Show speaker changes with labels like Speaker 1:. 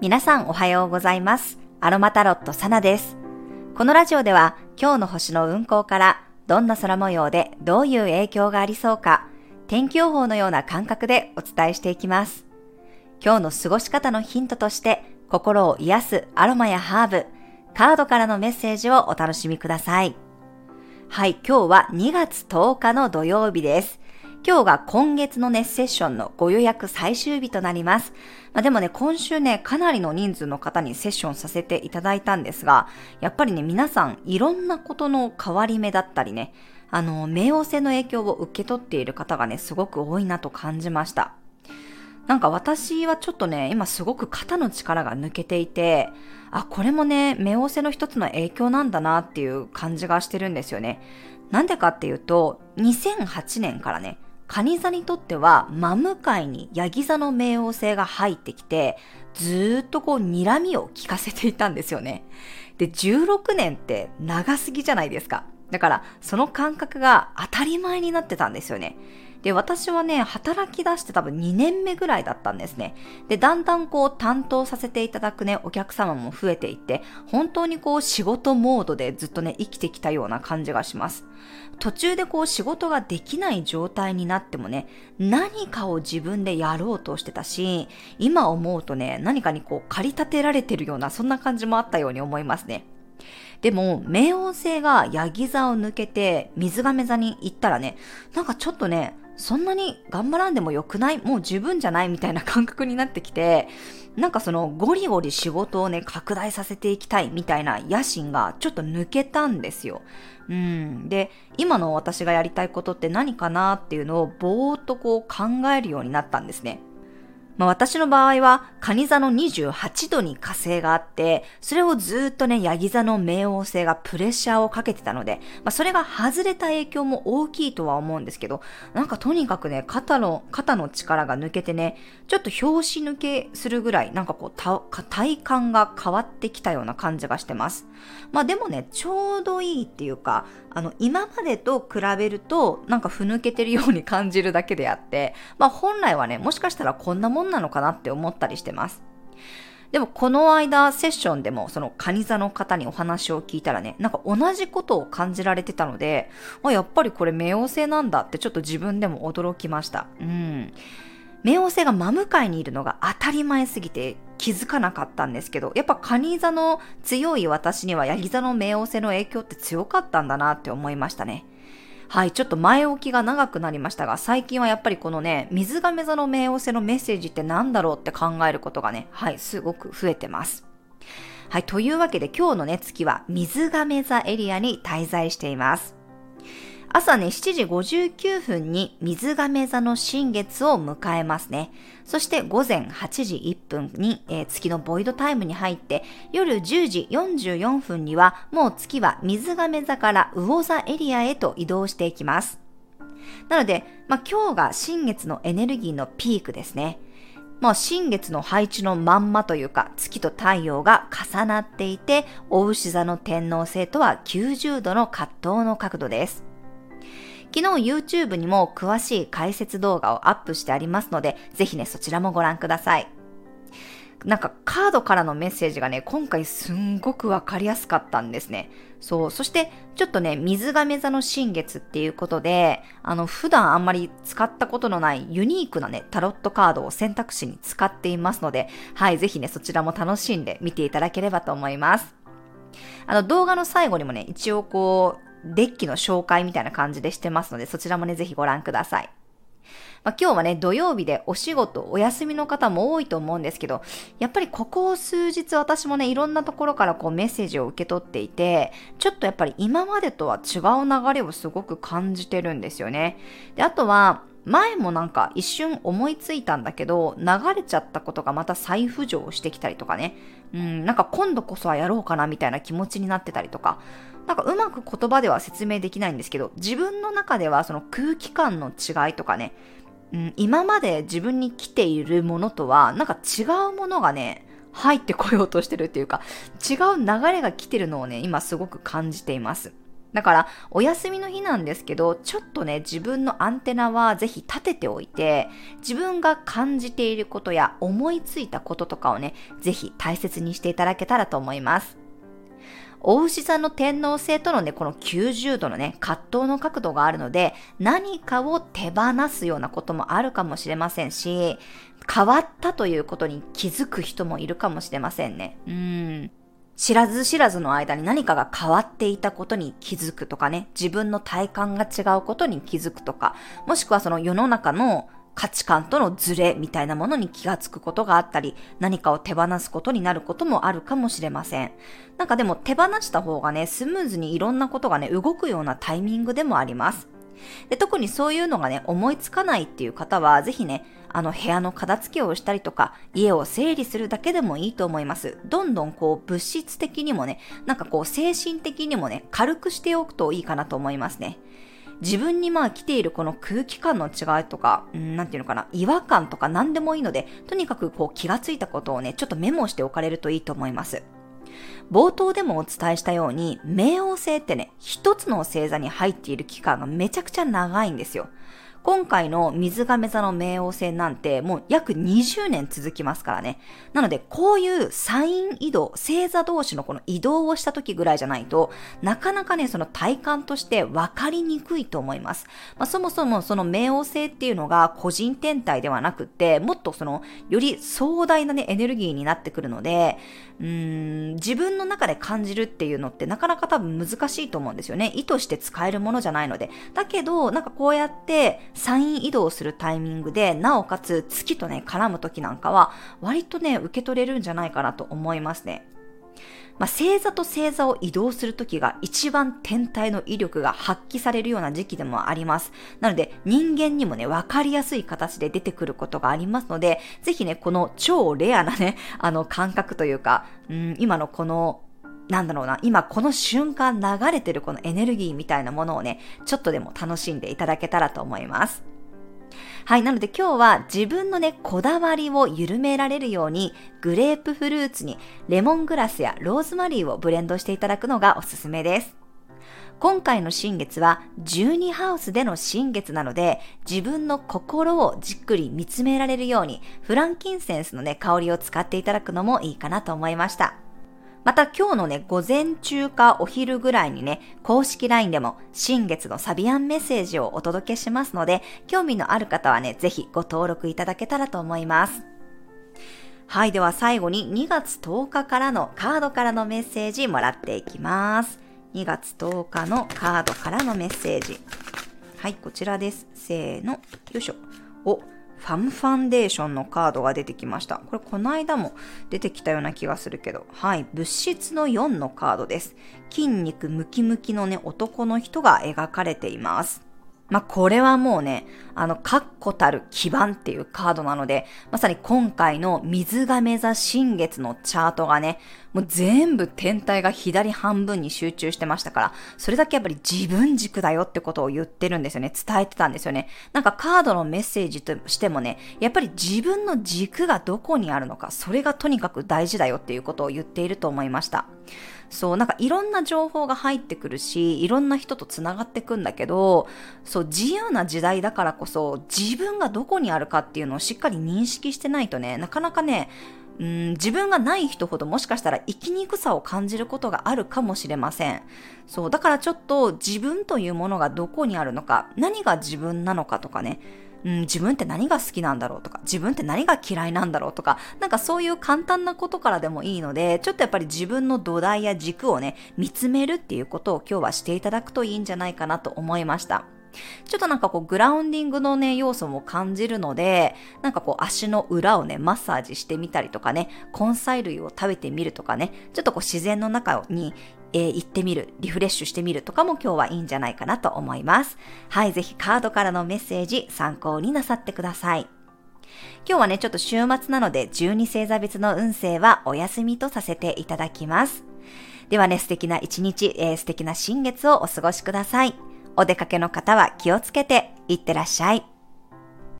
Speaker 1: 皆さんおはようございます。アロマタロットサナです。このラジオでは今日の星の運行からどんな空模様でどういう影響がありそうか、天気予報のような感覚でお伝えしていきます。今日の過ごし方のヒントとして心を癒すアロマやハーブ、カードからのメッセージをお楽しみください。はい、今日は2月10日の土曜日です。今日が今月のね、セッションのご予約最終日となります。まあ、でもね、今週ね、かなりの人数の方にセッションさせていただいたんですが、やっぱりね、皆さんいろんなことの変わり目だったりね、あの、冥王星の影響を受け取っている方がね、すごく多いなと感じました。なんか私はちょっとね、今すごく肩の力が抜けていて、あ、これもね、冥王星の一つの影響なんだなっていう感じがしてるんですよね。なんでかっていうと、2008年からね、カニ座にとっては真向かいにヤギ座の冥王星が入ってきて、ずーっとこう睨みを聞かせていたんですよね。で、16年って長すぎじゃないですか。だから、その感覚が当たり前になってたんですよね。で、私はね、働き出して多分2年目ぐらいだったんですね。で、だんだんこう担当させていただくね、お客様も増えていって、本当にこう仕事モードでずっとね、生きてきたような感じがします。途中でこう仕事ができない状態になってもね、何かを自分でやろうとしてたし、今思うとね、何かにこう駆り立てられてるような、そんな感じもあったように思いますね。でも、冥王星がヤギ座を抜けて水亀座に行ったらね、なんかちょっとね、そんなに頑張らんでもよくない？もう十分じゃないみたいな感覚になってきて、なんかそのゴリゴリ仕事をね、拡大させていきたいみたいな野心がちょっと抜けたんですよ。うん。で、今の私がやりたいことって何かなっていうのをぼーっとこう考えるようになったんですね。まあ、私の場合は、蟹座の28度に火星があって、それをずっとね、ヤギ座の冥王星がプレッシャーをかけてたので、まあ、それが外れた影響も大きいとは思うんですけど、なんかとにかくね、肩の、肩の力が抜けてね、ちょっと拍子抜けするぐらい、なんかこう、体感が変わってきたような感じがしてます。まあでもね、ちょうどいいっていうか、あの、今までと比べると、なんかふぬけてるように感じるだけであって、まあ本来はね、もしかしたらこんなもんなのかなって思ったりしてます。でもこの間セッションでもそのカニ座の方にお話を聞いたらね、なんか同じことを感じられてたので、あ、やっぱりこれ冥王星なんだってちょっと自分でも驚きました。うん。冥王星が真向かいにいるのが当たり前すぎて気づかなかったんですけど、やっぱカニ座の強い私にはヤギ座の冥王星の影響って強かったんだなって思いましたね。はい、ちょっと前置きが長くなりましたが、最近はやっぱりこのね、水亀座の冥王星のメッセージって何だろうって考えることがね、はい、すごく増えてます。はい、というわけで今日のね、月は水亀座エリアに滞在しています。朝ね、7時59分に水亀座の新月を迎えますね。そして午前8時1分に、えー、月のボイドタイムに入って、夜10時44分にはもう月は水亀座から魚座エリアへと移動していきます。なので、まあ、今日が新月のエネルギーのピークですね。まあ、新月の配置のまんまというか、月と太陽が重なっていて、お牛座の天皇星とは90度の葛藤の角度です。昨日 YouTube にも詳しい解説動画をアップしてありますので、ぜひね、そちらもご覧ください。なんかカードからのメッセージがね、今回すんごくわかりやすかったんですね。そう。そして、ちょっとね、水亀座の新月っていうことで、あの、普段あんまり使ったことのないユニークなね、タロットカードを選択肢に使っていますので、はい、ぜひね、そちらも楽しんで見ていただければと思います。あの、動画の最後にもね、一応こう、デッキの紹介みたいな感じでしてますので、そちらもね、ぜひご覧ください。まあ、今日はね、土曜日でお仕事、お休みの方も多いと思うんですけど、やっぱりここ数日私もね、いろんなところからこうメッセージを受け取っていて、ちょっとやっぱり今までとは違う流れをすごく感じてるんですよね。で、あとは、前もなんか一瞬思いついたんだけど、流れちゃったことがまた再浮上してきたりとかね。うん、なんか今度こそはやろうかなみたいな気持ちになってたりとか。なんかうまく言葉では説明できないんですけど、自分の中ではその空気感の違いとかね、うん、今まで自分に来ているものとは、なんか違うものがね、入ってこようとしてるっていうか、違う流れが来てるのをね、今すごく感じています。だから、お休みの日なんですけど、ちょっとね、自分のアンテナはぜひ立てておいて、自分が感じていることや思いついたこととかをね、ぜひ大切にしていただけたらと思います。お牛座の天皇星とのね、この90度のね、葛藤の角度があるので、何かを手放すようなこともあるかもしれませんし、変わったということに気づく人もいるかもしれませんね。うん。知らず知らずの間に何かが変わっていたことに気づくとかね、自分の体感が違うことに気づくとか、もしくはその世の中の価値観とのズレみたいなものに気がつくことがあったり、何かを手放すことになることもあるかもしれません。なんかでも手放した方がね、スムーズにいろんなことがね、動くようなタイミングでもあります。で特にそういうのがね、思いつかないっていう方は、ぜひね、あの部屋の片付けをしたりとか、家を整理するだけでもいいと思います。どんどんこう物質的にもね、なんかこう精神的にもね、軽くしておくといいかなと思いますね。自分にまあ来ているこの空気感の違いとか、んなんていうのかな、違和感とか何でもいいので、とにかくこう気がついたことをね、ちょっとメモしておかれるといいと思います。冒頭でもお伝えしたように、冥王星ってね、一つの星座に入っている期間がめちゃくちゃ長いんですよ。今回の水亀座の冥王星なんてもう約20年続きますからね。なので、こういうサイン移動、星座同士のこの移動をした時ぐらいじゃないと、なかなかね、その体感として分かりにくいと思います。まあ、そもそもその冥王星っていうのが個人天体ではなくて、もっとその、より壮大なね、エネルギーになってくるので、うーん、自分の中で感じるっていうのってなかなか多分難しいと思うんですよね。意図して使えるものじゃないので。だけど、なんかこうやってサイン移動するタイミングで、なおかつ月とね、絡む時なんかは、割とね、受け取れるんじゃないかなと思いますね。まあ、星座と星座を移動するときが一番天体の威力が発揮されるような時期でもあります。なので人間にもね、わかりやすい形で出てくることがありますので、ぜひね、この超レアなね、あの感覚というか、うん、今のこのなんだろうな、今この瞬間流れてるこのエネルギーみたいなものをね、ちょっとでも楽しんでいただけたらと思います。はい、なので今日は自分のね、こだわりを緩められるように、グレープフルーツにレモングラスやローズマリーをブレンドしていただくのがおすすめです。今回の新月は12ハウスでの新月なので自分の心をじっくり見つめられるようにフランキンセンスのね香りを使っていただくのもいいかなと思いました。また今日のね、午前中かお昼ぐらいにね、公式 LINE でも新月のサビアンメッセージをお届けしますので、興味のある方はね、ぜひご登録いただけたらと思います。はい。では最後に2月10日からのカードからのメッセージもらっていきます。2月10日のカードからのメッセージ。はい、こちらです。せーの。よいしょ。お、ファムファンデーションのカードが出てきました。これこの間も出てきたような気がするけど、はい、物質の4のカードです。筋肉ムキムキのね、男の人が描かれています。まあ、これはもうね、あの、確固たる基盤っていうカードなので、まさに今回の水亀座新月のチャートがね、もう全部天体が左半分に集中してましたから、それだけやっぱり自分軸だよってことを言ってるんですよね。伝えてたんですよね。なんかカードのメッセージとしてもね、やっぱり自分の軸がどこにあるのか、それがとにかく大事だよっていうことを言っていると思いました。そう、なんかいろんな情報が入ってくるし、いろんな人と繋がってくんだけど、そう、自由な時代だからこそ、自分がどこにあるかっていうのをしっかり認識してないとね、なかなかね、うん、自分がない人ほどもしかしたら生きにくさを感じることがあるかもしれません。そう、だからちょっと自分というものがどこにあるのか、何が自分なのかとかね、うん、自分って何が好きなんだろうとか、自分って何が嫌いなんだろうとか、なんかそういう簡単なことからでもいいので、ちょっとやっぱり自分の土台や軸をね、見つめるっていうことを今日はしていただくといいんじゃないかなと思いました。ちょっとなんかこうグラウンディングのね、要素も感じるので、なんかこう足の裏をね、マッサージしてみたりとかね、根菜類を食べてみるとかね、ちょっとこう自然の中にえー、行ってみる、リフレッシュしてみるとかも今日はいいんじゃないかなと思います。はい、ぜひカードからのメッセージ参考になさってください。今日はね、ちょっと週末なので12星座別の運勢はお休みとさせていただきます。ではね、素敵な一日、えー、素敵な新月をお過ごしください。お出かけの方は気をつけていってらっしゃい。